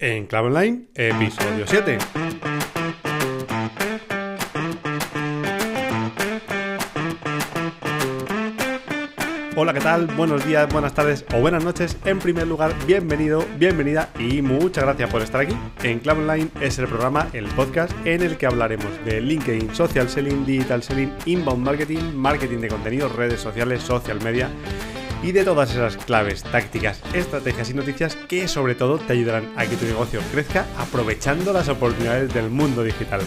en Clave Online, episodio 7. Hola, ¿qué tal? Buenos días, buenas tardes o buenas noches. En primer lugar, bienvenido, bienvenida y muchas gracias por estar aquí. En Clave Online es el programa, el podcast en el que hablaremos de LinkedIn, social selling, digital selling, inbound marketing, marketing de contenido, redes sociales, social media y de todas esas claves, tácticas, estrategias y noticias que sobre todo te ayudarán a que tu negocio crezca aprovechando las oportunidades del mundo digital.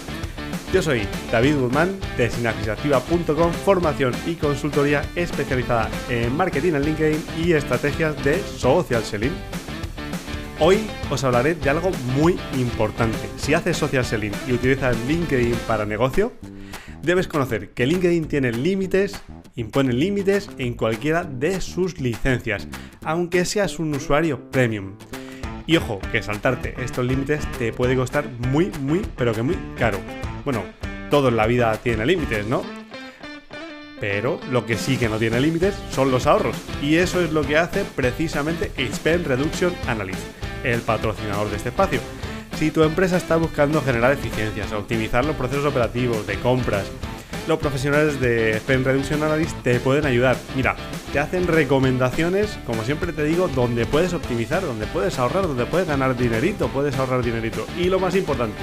Yo soy David Guzmán de sinapsisactiva.com, formación y consultoría especializada en marketing en LinkedIn y estrategias de social selling. Hoy os hablaré de algo muy importante. Si haces social selling y utilizas LinkedIn para negocio, debes conocer que LinkedIn tiene límites impone límites en cualquiera de sus licencias, aunque seas un usuario premium. Y ojo, que saltarte estos límites te puede costar muy, muy, pero que muy caro. Bueno, todo en la vida tiene límites, ¿no? Pero lo que sí que no tiene límites son los ahorros. Y eso es lo que hace precisamente Spend Reduction Analyst, el patrocinador de este espacio. Si tu empresa está buscando generar eficiencias, optimizar los procesos operativos de compras, los profesionales de Spend Reduction Analyst te pueden ayudar. Mira, te hacen recomendaciones, como siempre te digo, donde puedes optimizar, donde puedes ahorrar, donde puedes ganar dinerito, puedes ahorrar dinerito. Y lo más importante,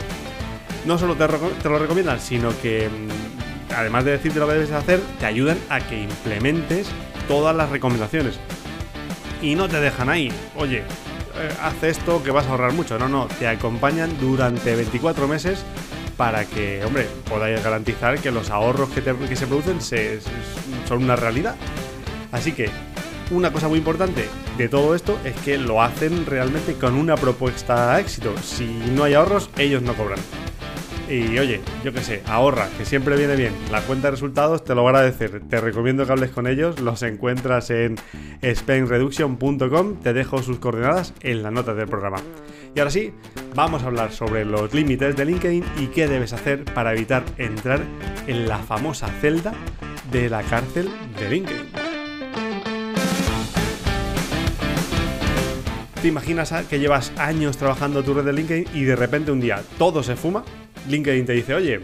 no solo te, lo recomiendan, sino que mm, además de decirte lo que debes hacer, te ayudan a que implementes todas las recomendaciones. Y no te dejan ahí, oye, haz esto que vas a ahorrar mucho. No, no, te acompañan durante 24 meses para que, hombre, podáis garantizar que los ahorros que, se producen son una realidad. Así que, una cosa muy importante de todo esto es que lo hacen realmente con una propuesta a éxito. Si no hay ahorros, ellos no cobran. Y oye, yo qué sé, ahorra, que siempre viene bien. La cuenta de resultados te lo va a agradecer. Te recomiendo que hables con ellos. Los encuentras en spendreduction.com. Te dejo sus coordenadas en la nota del programa. Y ahora sí, vamos a hablar sobre los límites de LinkedIn y qué debes hacer para evitar entrar en la famosa celda de la cárcel de LinkedIn. ¿Te imaginas que llevas años trabajando tu red de LinkedIn y de repente un día todo se fuma? LinkedIn te dice, oye,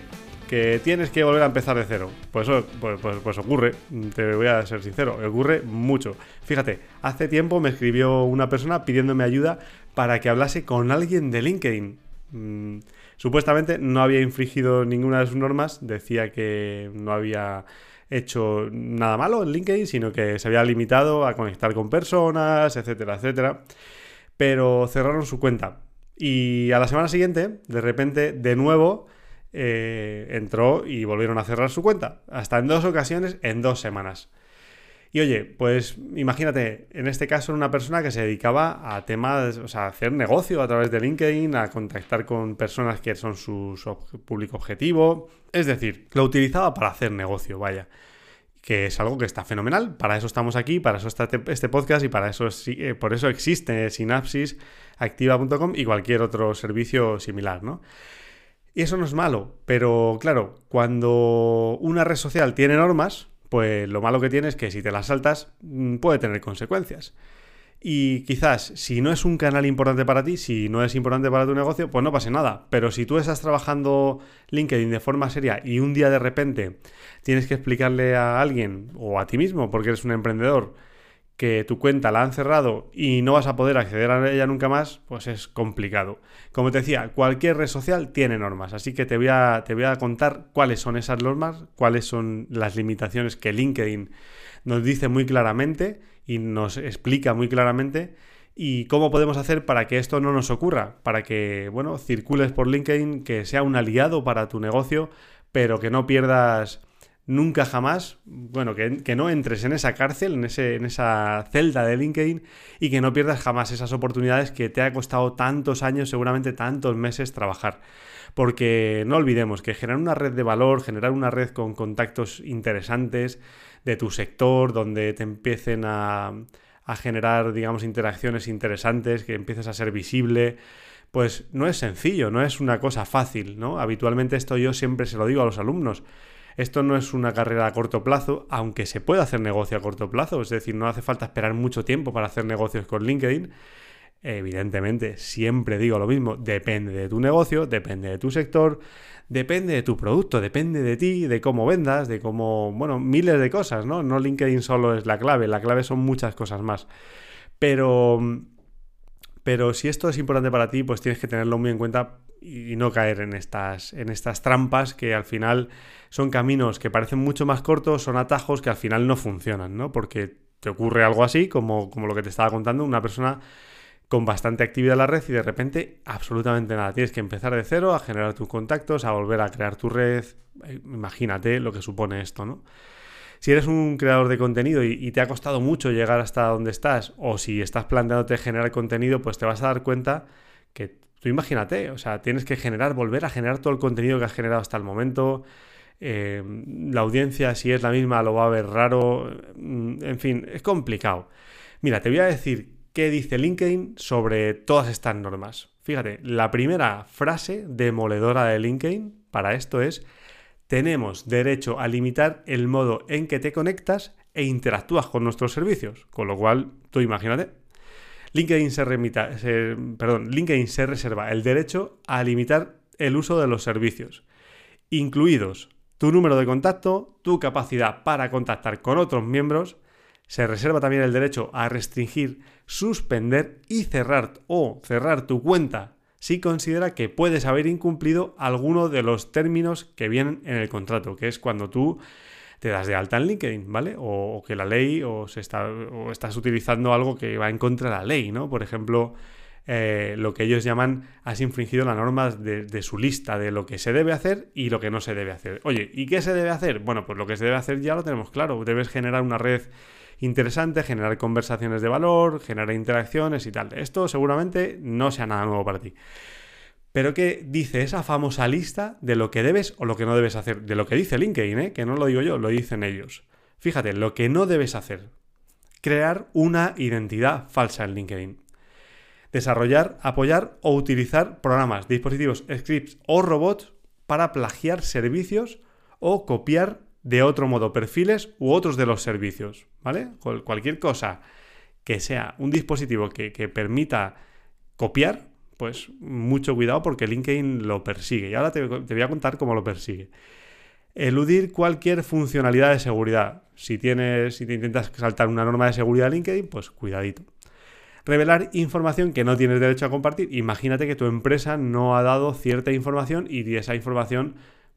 que tienes que volver a empezar de cero. Pues, pues, pues, pues, ocurre, te voy a ser sincero, ocurre mucho. Fíjate, hace tiempo me escribió una persona pidiéndome ayuda para que hablase con alguien de LinkedIn. Mm, supuestamente no había infringido ninguna de sus normas, decía que no había hecho nada malo en LinkedIn, sino que se había limitado a conectar con personas, etcétera, etcétera. Pero cerraron su cuenta. Y a la semana siguiente, de repente, de nuevo, eh, entró y volvieron a cerrar su cuenta. Hasta en dos ocasiones en dos semanas. Y oye, pues imagínate, en este caso era una persona que se dedicaba a temas, o sea, a hacer negocio a través de LinkedIn, a contactar con personas que son su público objetivo. Es decir, lo utilizaba para hacer negocio, vaya. Que es algo que está fenomenal. Para eso estamos aquí, para eso está este podcast y para eso, eh, por eso existe Synapsis activa.com y cualquier otro servicio similar, ¿no? Y eso no es malo, pero claro, cuando una red social tiene normas, pues lo malo que tiene es que si te las saltas mm, puede tener consecuencias. Y quizás si no es un canal importante para ti, si no es importante para tu negocio, pues no pase nada. Pero si tú estás trabajando LinkedIn de forma seria y un día de repente tienes que explicarle a alguien o a ti mismo, porque eres un emprendedor, que tu cuenta la han cerrado y no vas a poder acceder a ella nunca más, pues es complicado. Como te decía, cualquier red social tiene normas, así que te voy a, te voy a contar cuáles son esas normas, cuáles son las limitaciones que LinkedIn nos dice muy claramente y nos explica muy claramente y cómo podemos hacer para que esto no nos ocurra, para que, bueno, circules por LinkedIn, que sea un aliado para tu negocio, pero que no pierdas nunca jamás, bueno, que, no entres en esa cárcel, en, ese, en esa celda de LinkedIn y que no pierdas jamás esas oportunidades que te ha costado tantos años, seguramente tantos meses trabajar. Porque no olvidemos que generar una red de valor, generar una red con contactos interesantes de tu sector, donde te empiecen a, a generar, digamos, interacciones interesantes, que empieces a ser visible, pues no es sencillo, no es una cosa fácil, ¿no? Habitualmente esto yo siempre se lo digo a los alumnos. Esto no es una carrera a corto plazo, aunque se puede hacer negocio a corto plazo, es decir, no hace falta esperar mucho tiempo para hacer negocios con LinkedIn. Evidentemente, siempre digo lo mismo, depende de tu negocio, depende de tu sector, depende de tu producto, depende de ti, de cómo vendas, de cómo, bueno, miles de cosas, ¿no? No LinkedIn solo es la clave, la clave son muchas cosas más. Pero, pero si esto es importante para ti, pues tienes que tenerlo muy en cuenta y no caer en estas, en estas trampas que al final son caminos que parecen mucho más cortos, son atajos que al final no funcionan, ¿no? Porque te ocurre algo así, como, como lo que te estaba contando, una persona con bastante actividad en la red y de repente absolutamente nada. Tienes que empezar de cero a generar tus contactos, a volver a crear tu red. Eh, imagínate lo que supone esto, ¿no? Si eres un creador de contenido y, te ha costado mucho llegar hasta donde estás, o si estás planteándote generar contenido, pues te vas a dar cuenta que tú imagínate, o sea, tienes que generar, volver a generar todo el contenido que has generado hasta el momento. Eh, la audiencia, si es la misma, lo va a ver raro. Mm, en fin, es complicado. Mira, te voy a decir qué dice LinkedIn sobre todas estas normas. Fíjate, la primera frase demoledora de LinkedIn para esto es, tenemos derecho a limitar el modo en que te conectas e interactúas con nuestros servicios. Con lo cual, tú imagínate, LinkedIn se, remita, perdón, LinkedIn se reserva el derecho a limitar el uso de los servicios, incluidos tu número de contacto, tu capacidad para contactar con otros miembros, se reserva también el derecho a restringir, suspender y cerrar o cerrar tu cuenta si considera que puedes haber incumplido alguno de los términos que vienen en el contrato, que es cuando tú te das de alta en LinkedIn, ¿vale? O, que la ley o, se está, o estás utilizando algo que va en contra de la ley, ¿no? Por ejemplo, eh, lo que ellos llaman has infringido las normas de, de, su lista de lo que se debe hacer y lo que no se debe hacer. Oye, ¿y qué se debe hacer? Bueno, pues lo que se debe hacer ya lo tenemos claro. Debes generar una red interesante, generar conversaciones de valor, generar interacciones y tal. Esto seguramente no sea nada nuevo para ti. Pero ¿qué dice esa famosa lista de lo que debes o lo que no debes hacer? De lo que dice LinkedIn, ¿eh? que no lo digo yo, lo dicen ellos. Fíjate, lo que no debes hacer. Crear una identidad falsa en LinkedIn. Desarrollar, apoyar o utilizar programas, dispositivos, scripts o robots para plagiar servicios o copiar de otro modo perfiles u otros de los servicios, ¿vale? Cualquier cosa que sea un dispositivo que, permita copiar, pues mucho cuidado porque LinkedIn lo persigue. Y ahora te, voy a contar cómo lo persigue. Eludir cualquier funcionalidad de seguridad. Si tienes, si te intentas saltar una norma de seguridad de LinkedIn, pues cuidadito. Revelar información que no tienes derecho a compartir. Imagínate que tu empresa no ha dado cierta información y esa información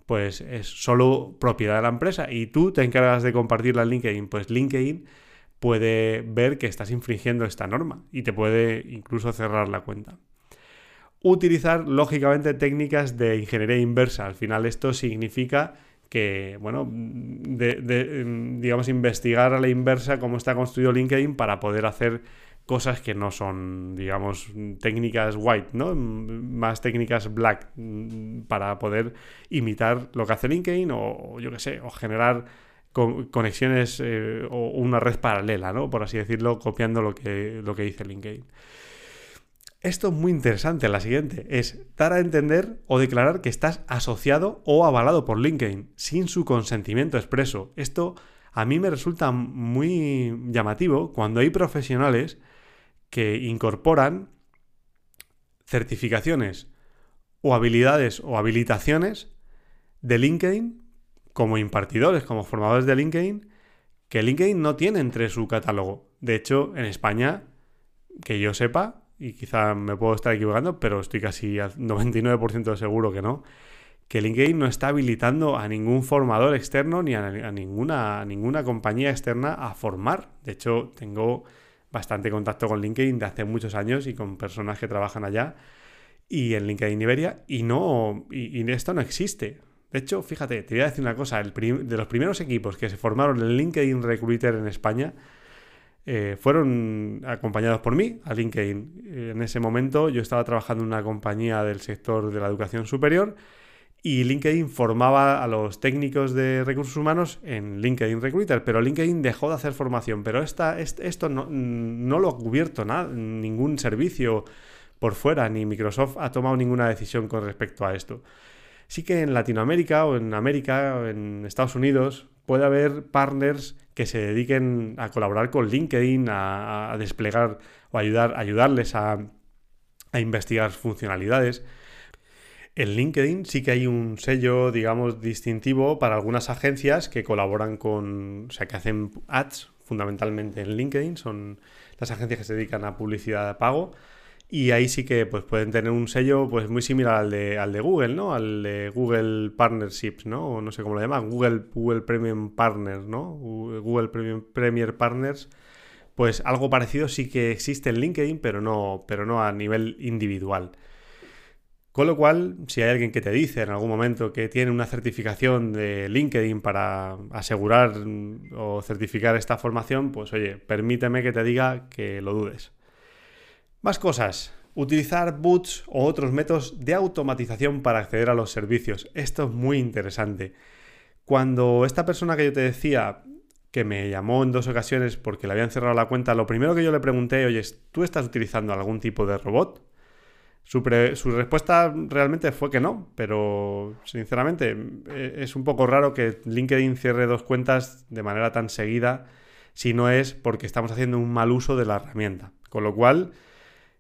pues es solo propiedad de la empresa y tú te encargas de compartirla en LinkedIn, pues LinkedIn puede ver que estás infringiendo esta norma y te puede incluso cerrar la cuenta. Utilizar, lógicamente, técnicas de ingeniería inversa. Al final esto significa que, bueno, digamos, investigar a la inversa cómo está construido LinkedIn para poder hacer cosas que no son, digamos, técnicas white, ¿no? Más técnicas black mm, para poder imitar lo que hace LinkedIn o, yo qué sé, o generar conexiones eh, o una red paralela, ¿no? Por así decirlo, copiando lo que, lo que dice LinkedIn. Esto es muy interesante, la siguiente, es dar a entender o declarar que estás asociado o avalado por LinkedIn sin su consentimiento expreso. Esto a mí me resulta muy llamativo cuando hay profesionales que incorporan certificaciones o habilidades o habilitaciones de LinkedIn como impartidores, como formadores de LinkedIn, que LinkedIn no tiene entre su catálogo. De hecho, en España, que yo sepa, y quizá me puedo estar equivocando, pero estoy casi al 99% seguro que no, que LinkedIn no está habilitando a ningún formador externo ni a, ninguna, a ninguna compañía externa a formar. De hecho, tengo bastante contacto con LinkedIn de hace muchos años y con personas que trabajan allá y en LinkedIn Iberia y no y, esto no existe. De hecho, fíjate, te voy a decir una cosa, el de los primeros equipos que se formaron en LinkedIn Recruiter en España eh, fueron acompañados por mí a LinkedIn. En ese momento yo estaba trabajando en una compañía del sector de la educación superior y LinkedIn formaba a los técnicos de recursos humanos en LinkedIn Recruiter, pero LinkedIn dejó de hacer formación. Pero esta, esto no, no, lo ha cubierto nada, ningún servicio por fuera, ni Microsoft ha tomado ninguna decisión con respecto a esto. Sí que en Latinoamérica o en América o en Estados Unidos puede haber partners que se dediquen a colaborar con LinkedIn, a, desplegar o ayudar, ayudarles a a investigar funcionalidades. En LinkedIn sí que hay un sello, digamos, distintivo para algunas agencias que colaboran con, o sea, que hacen ads fundamentalmente en LinkedIn, son las agencias que se dedican a publicidad de pago. Y ahí sí que pues, pueden tener un sello pues, muy similar al de, al de Google, ¿no? Al de Google Partnerships, ¿no? O no sé cómo lo llaman, Google, Google Premium Partners, ¿no? Google Premium Premier Partners. Pues algo parecido sí que existe en LinkedIn, pero no, pero no a nivel individual. Con lo cual, si hay alguien que te dice en algún momento que tiene una certificación de LinkedIn para asegurar o certificar esta formación, pues oye, permíteme que te diga que lo dudes. Más cosas. Utilizar boots o otros métodos de automatización para acceder a los servicios. Esto es muy interesante. Cuando esta persona que yo te decía que me llamó en dos ocasiones porque le habían cerrado la cuenta, lo primero que yo le pregunté, oye, ¿tú estás utilizando algún tipo de robot? Su, respuesta realmente fue que no, pero sinceramente e, es un poco raro que LinkedIn cierre dos cuentas de manera tan seguida si no es porque estamos haciendo un mal uso de la herramienta. Con lo cual,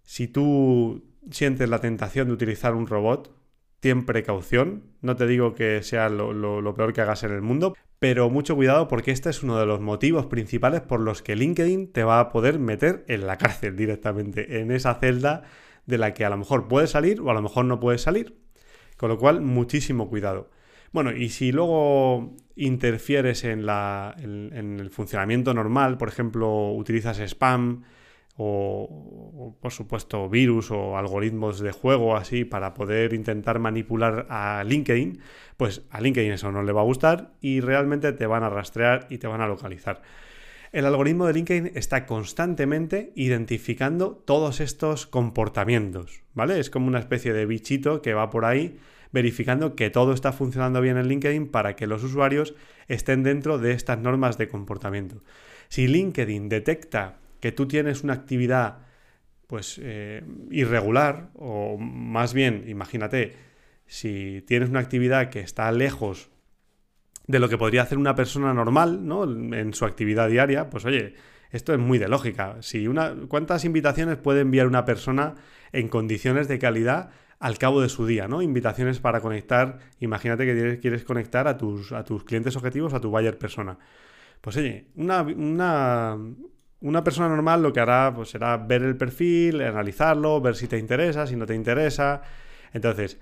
si tú sientes la tentación de utilizar un robot, ten precaución. No te digo que sea lo, lo, peor que hagas en el mundo, pero mucho cuidado porque este es uno de los motivos principales por los que LinkedIn te va a poder meter en la cárcel directamente, en esa celda de la que a lo mejor puedes salir o a lo mejor no puedes salir. Con lo cual, muchísimo cuidado. Bueno, y si luego interfieres en, la, en, el funcionamiento normal, por ejemplo, utilizas spam o, por supuesto virus o algoritmos de juego así para poder intentar manipular a LinkedIn, pues a LinkedIn eso no le va a gustar y realmente te van a rastrear y te van a localizar. El algoritmo de LinkedIn está constantemente identificando todos estos comportamientos, ¿vale? Es como una especie de bichito que va por ahí verificando que todo está funcionando bien en LinkedIn para que los usuarios estén dentro de estas normas de comportamiento. Si LinkedIn detecta que tú tienes una actividad pues eh, irregular o más bien, imagínate, si tienes una actividad que está lejos de lo que podría hacer una persona normal, ¿no? En su actividad diaria, pues oye, esto es muy de lógica. Si una, ¿Cuántas invitaciones puede enviar una persona en condiciones de calidad al cabo de su día, ¿no? Invitaciones para conectar, imagínate que quieres conectar a tus, a tus clientes objetivos, a tu buyer persona. Pues oye, una, una, una persona normal lo que hará pues, será ver el perfil, analizarlo, ver si te interesa, si no te interesa. Entonces,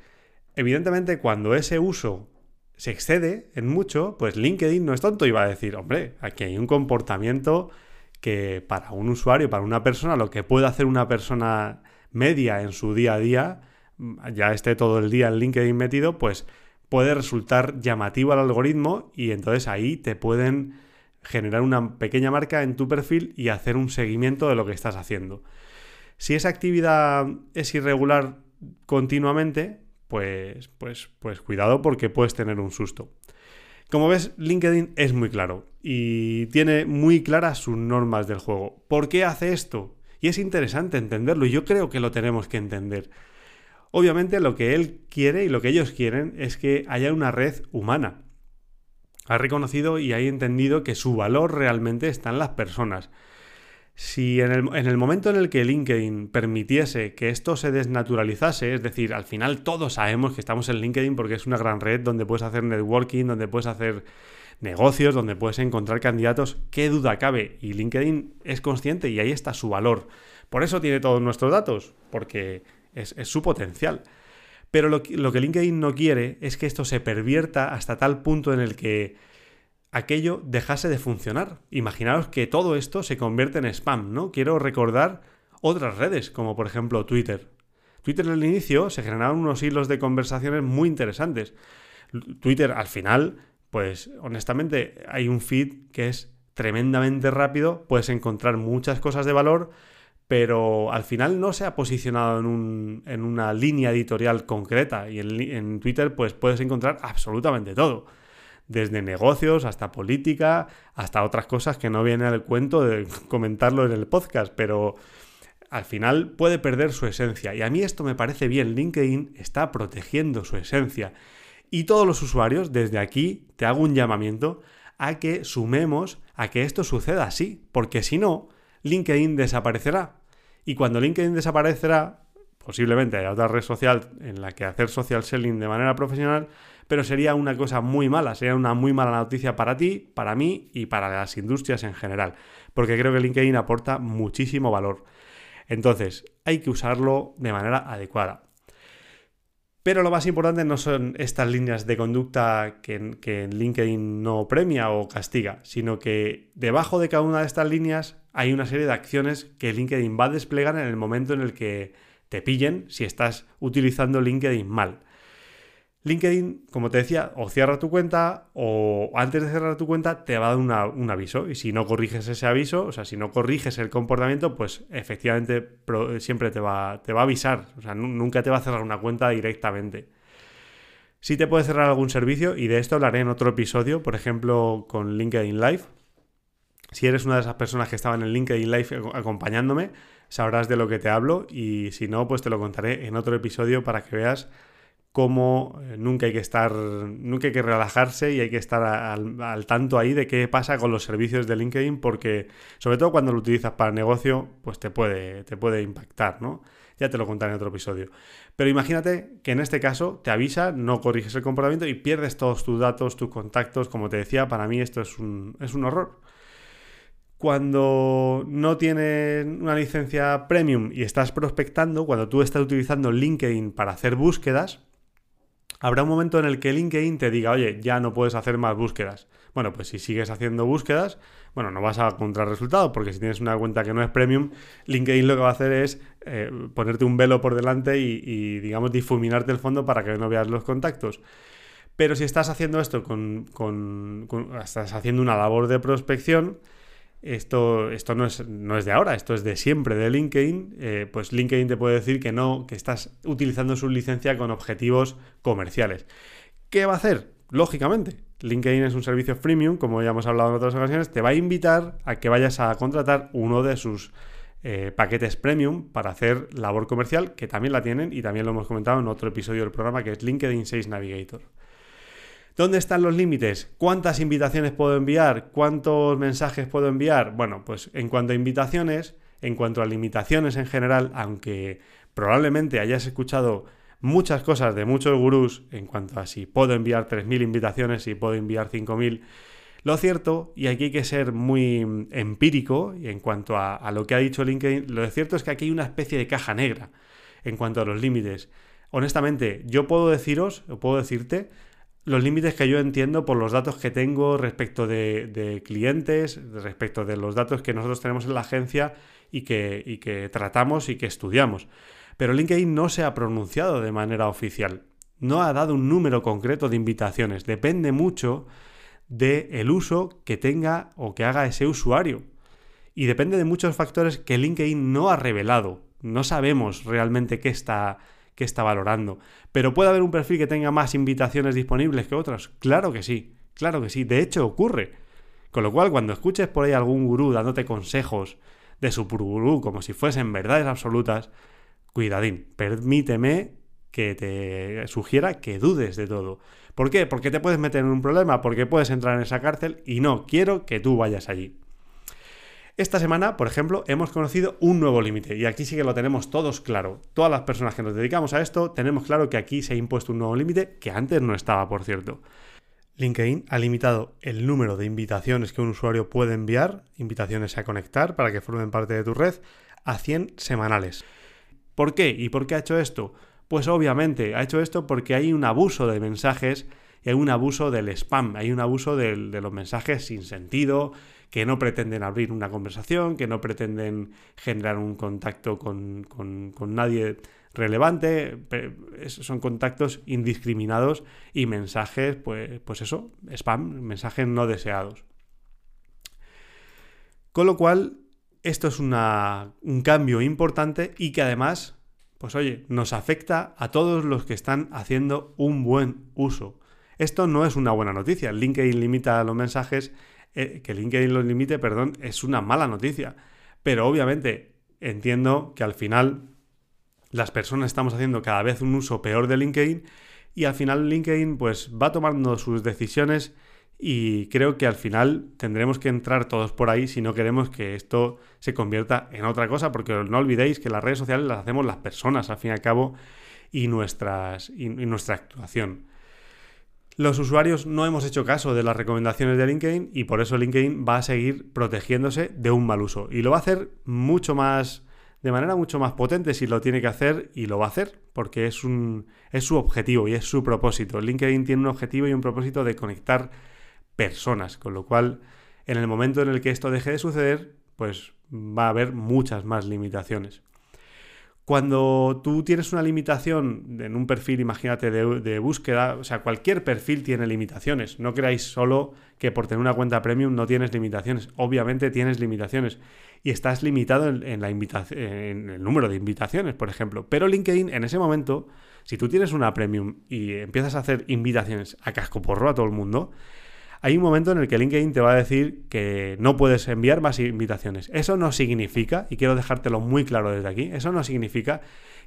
evidentemente, cuando ese uso se excede en mucho, pues LinkedIn no es tonto y va a decir, hombre, aquí hay un comportamiento que para un usuario, para una persona, lo que puede hacer una persona media en su día a día, ya esté todo el día en LinkedIn metido, pues puede resultar llamativo al algoritmo y entonces ahí te pueden generar una pequeña marca en tu perfil y hacer un seguimiento de lo que estás haciendo. Si esa actividad es irregular continuamente, pues, pues, pues cuidado porque puedes tener un susto. Como ves, LinkedIn es muy claro y tiene muy claras sus normas del juego. ¿Por qué hace esto? Y es interesante entenderlo y yo creo que lo tenemos que entender. Obviamente lo que él quiere y lo que ellos quieren es que haya una red humana. Ha reconocido y ha entendido que su valor realmente está en las personas. Si en el, momento en el que LinkedIn permitiese que esto se desnaturalizase, es decir, al final todos sabemos que estamos en LinkedIn porque es una gran red donde puedes hacer networking, donde puedes hacer negocios, donde puedes encontrar candidatos, qué duda cabe. Y LinkedIn es consciente y ahí está su valor. Por eso tiene todos nuestros datos, porque es, su potencial. Pero lo, lo que LinkedIn no quiere es que esto se pervierta hasta tal punto en el que aquello dejase de funcionar. Imaginaos que todo esto se convierte en spam, ¿no? Quiero recordar otras redes, como por ejemplo Twitter. Twitter en el inicio se generaron unos hilos de conversaciones muy interesantes. Twitter al final, pues honestamente hay un feed que es tremendamente rápido, puedes encontrar muchas cosas de valor, pero al final no se ha posicionado en, una línea editorial concreta y en, en Twitter pues puedes encontrar absolutamente todo desde negocios hasta política, hasta otras cosas que no viene al cuento de comentarlo en el podcast, pero al final puede perder su esencia. Y a mí esto me parece bien, LinkedIn está protegiendo su esencia. Y todos los usuarios, desde aquí, te hago un llamamiento a que sumemos a que esto suceda así, porque si no, LinkedIn desaparecerá. Y cuando LinkedIn desaparecerá, posiblemente haya otra red social en la que hacer social selling de manera profesional, pero sería una cosa muy mala, sería una muy mala noticia para ti, para mí y para las industrias en general, porque creo que LinkedIn aporta muchísimo valor. Entonces, hay que usarlo de manera adecuada. Pero lo más importante no son estas líneas de conducta que, LinkedIn no premia o castiga, sino que debajo de cada una de estas líneas hay una serie de acciones que LinkedIn va a desplegar en el momento en el que te pillen si estás utilizando LinkedIn mal. LinkedIn, como te decía, o cierra tu cuenta o antes de cerrar tu cuenta te va a dar un aviso. Y si no corriges ese aviso, o sea, si no corriges el comportamiento, pues efectivamente siempre te va, te va a avisar. O sea, nunca te va a cerrar una cuenta directamente. Sí te puede cerrar algún servicio y de esto hablaré en otro episodio, por ejemplo, con LinkedIn Live. Si eres una de esas personas que estaban en LinkedIn Live acompañándome, sabrás de lo que te hablo y si no, pues te lo contaré en otro episodio para que veas cómo eh, nunca hay que estar, nunca hay que relajarse y hay que estar al, tanto ahí de qué pasa con los servicios de LinkedIn, porque sobre todo cuando lo utilizas para negocio, pues te puede, te puede impactar, ¿no? Ya te lo contaré en otro episodio. Pero imagínate que en este caso te avisa, no corriges el comportamiento y pierdes todos tus datos, tus contactos. Como te decía, para mí esto es un, es un horror. Cuando no tienes una licencia premium y estás prospectando, cuando tú estás utilizando LinkedIn para hacer búsquedas, habrá un momento en el que LinkedIn te diga, oye, ya no puedes hacer más búsquedas. Bueno, pues si sigues haciendo búsquedas, bueno, no vas a encontrar resultado, porque si tienes una cuenta que no es premium, LinkedIn lo que va a hacer es eh, ponerte un velo por delante y, digamos, difuminarte el fondo para que no veas los contactos. Pero si estás haciendo esto con, con estás haciendo una labor de prospección, esto, esto no, es, no, es, de ahora, esto es de siempre de LinkedIn, eh, pues LinkedIn te puede decir que no, que estás utilizando su licencia con objetivos comerciales. ¿Qué va a hacer? Lógicamente, LinkedIn es un servicio freemium, como ya hemos hablado en otras ocasiones, te va a invitar a que vayas a contratar uno de sus eh, paquetes premium para hacer labor comercial, que también la tienen y también lo hemos comentado en otro episodio del programa que es LinkedIn 6 Navigator. ¿Dónde están los límites? ¿Cuántas invitaciones puedo enviar? ¿Cuántos mensajes puedo enviar? Bueno, pues en cuanto a invitaciones, en cuanto a limitaciones en general, aunque probablemente hayas escuchado muchas cosas de muchos gurús en cuanto a si puedo enviar 3.000 invitaciones, si puedo enviar 5.000, lo cierto, y aquí hay que ser muy empírico y en cuanto a, lo que ha dicho LinkedIn, lo cierto es que aquí hay una especie de caja negra en cuanto a los límites. Honestamente, yo puedo deciros, puedo decirte, los límites que yo entiendo por los datos que tengo respecto de, clientes, respecto de los datos que nosotros tenemos en la agencia y que, tratamos y que estudiamos. Pero LinkedIn no se ha pronunciado de manera oficial. No ha dado un número concreto de invitaciones. Depende mucho del el uso que tenga o que haga ese usuario. Y depende de muchos factores que LinkedIn no ha revelado. No sabemos realmente qué está que está valorando. Pero puede haber un perfil que tenga más invitaciones disponibles que otros. Claro que sí, claro que sí. De hecho, ocurre. Con lo cual, cuando escuches por ahí algún gurú dándote consejos de su gurú como si fuesen verdades absolutas, cuidadín, permíteme que te sugiera que dudes de todo. ¿Por qué? Porque te puedes meter en un problema, porque puedes entrar en esa cárcel y no quiero que tú vayas allí. Esta semana, por ejemplo, hemos conocido un nuevo límite y aquí sí que lo tenemos todos claro. Todas las personas que nos dedicamos a esto tenemos claro que aquí se ha impuesto un nuevo límite que antes no estaba, por cierto. LinkedIn ha limitado el número de invitaciones que un usuario puede enviar, invitaciones a conectar para que formen parte de tu red, a 100 semanales. ¿Por qué? ¿Y por qué ha hecho esto? Pues obviamente ha hecho esto porque hay un abuso de mensajes y hay un abuso del spam, hay un abuso de, de los mensajes sin sentido, que no pretenden abrir una conversación, que no pretenden generar un contacto con, nadie relevante, son contactos indiscriminados y mensajes, pues, pues eso, spam, mensajes no deseados. Con lo cual, esto es un cambio importante y que además, pues oye, nos afecta a todos los que están haciendo un buen uso. Esto no es una buena noticia. LinkedIn limita los mensajes eh, que LinkedIn los limite, perdón, es una mala noticia. Pero obviamente entiendo que al final las personas estamos haciendo cada vez un uso peor de LinkedIn y al final LinkedIn pues va tomando sus decisiones y creo que al final tendremos que entrar todos por ahí si no queremos que esto se convierta en otra cosa, porque no olvidéis que las redes sociales las hacemos las personas, al fin y al cabo, y, nuestras, y, nuestra actuación. Los usuarios no hemos hecho caso de las recomendaciones de LinkedIn y por eso LinkedIn va a seguir protegiéndose de un mal uso. Y lo va a hacer mucho más, de manera mucho más potente si lo tiene que hacer y lo va a hacer, porque es, es su objetivo y es su propósito. LinkedIn tiene un objetivo y un propósito de conectar personas, con lo cual en el momento en el que esto deje de suceder, pues va a haber muchas más limitaciones. Cuando tú tienes una limitación en un perfil, imagínate, de, búsqueda, o sea, cualquier perfil tiene limitaciones. No creáis solo que por tener una cuenta premium no tienes limitaciones. Obviamente tienes limitaciones. Y estás limitado en, en el número de invitaciones, por ejemplo. Pero LinkedIn, en ese momento, si tú tienes una premium y empiezas a hacer invitaciones a casco porro a todo el mundo, hay un momento en el que LinkedIn te va a decir que no puedes enviar más invitaciones. Eso no significa, y quiero dejártelo muy claro desde aquí, eso no significa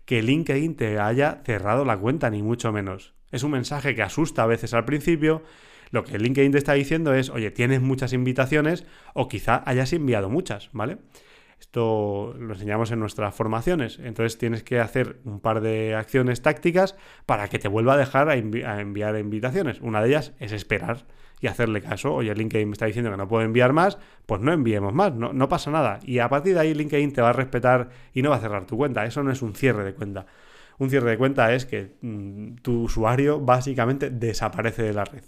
que LinkedIn te haya cerrado la cuenta, ni mucho menos. Es un mensaje que asusta a veces al principio. Lo que LinkedIn te está diciendo es, oye, tienes muchas invitaciones o quizá hayas enviado muchas, ¿vale? Esto lo enseñamos en nuestras formaciones. Entonces tienes que hacer un par de acciones tácticas para que te vuelva a dejar a, enviar invitaciones. Una de ellas es esperar y hacerle caso. Oye, LinkedIn me está diciendo que no puedo enviar más, pues no enviemos más, no, no pasa nada. Y a partir de ahí LinkedIn te va a respetar y no va a cerrar tu cuenta. Eso no es un cierre de cuenta. Un cierre de cuenta es que mm, tu usuario básicamente desaparece de la red.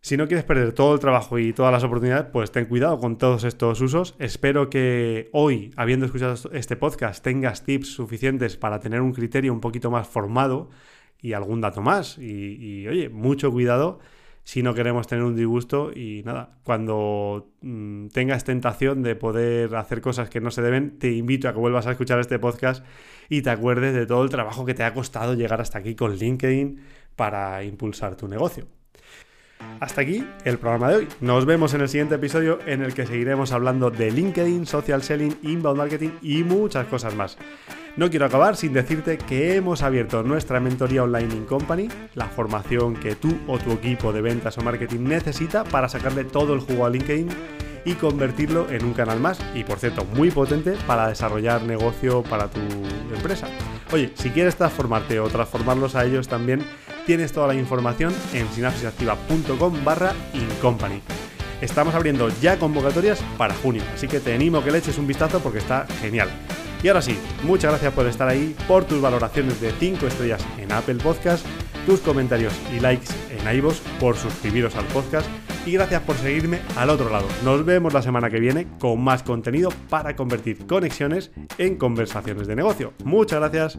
Si no quieres perder todo el trabajo y todas las oportunidades, pues ten cuidado con todos estos usos. Espero que hoy, habiendo escuchado este podcast, tengas tips suficientes para tener un criterio un poquito más formado y algún dato más. Y, y oye, mucho cuidado si no queremos tener un disgusto y nada, cuando mm, tengas tentación de poder hacer cosas que no se deben, te invito a que vuelvas a escuchar este podcast y te acuerdes de todo el trabajo que te ha costado llegar hasta aquí con LinkedIn para impulsar tu negocio. Hasta aquí el programa de hoy. Nos vemos en el siguiente episodio en el que seguiremos hablando de LinkedIn, social selling, inbound marketing y muchas cosas más. No quiero acabar sin decirte que hemos abierto nuestra mentoría online in company, la formación que tú o tu equipo de ventas o marketing necesita para sacarle todo el jugo a LinkedIn y convertirlo en un canal más y por cierto muy potente para desarrollar negocio para tu empresa. Oye, si quieres transformarte o transformarlos a ellos también, tienes toda la información en sinapsisactiva.com barra incompany. Estamos abriendo ya convocatorias para junio, así que te animo que le eches un vistazo porque está genial. Y ahora sí, muchas gracias por estar ahí, por tus valoraciones de 5 estrellas en Apple Podcast, tus comentarios y likes en iVoox, por suscribiros al podcast y gracias por seguirme al otro lado. Nos vemos la semana que viene con más contenido para convertir conexiones en conversaciones de negocio. Muchas gracias.